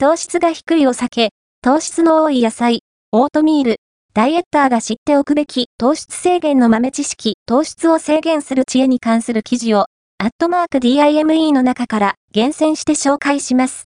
糖質が低いお酒、糖質の多い野菜、オートミール、ダイエッターが知っておくべき糖質制限の豆知識、糖質を制限する知恵に関する記事を、アットマーク DIME の中から厳選して紹介します。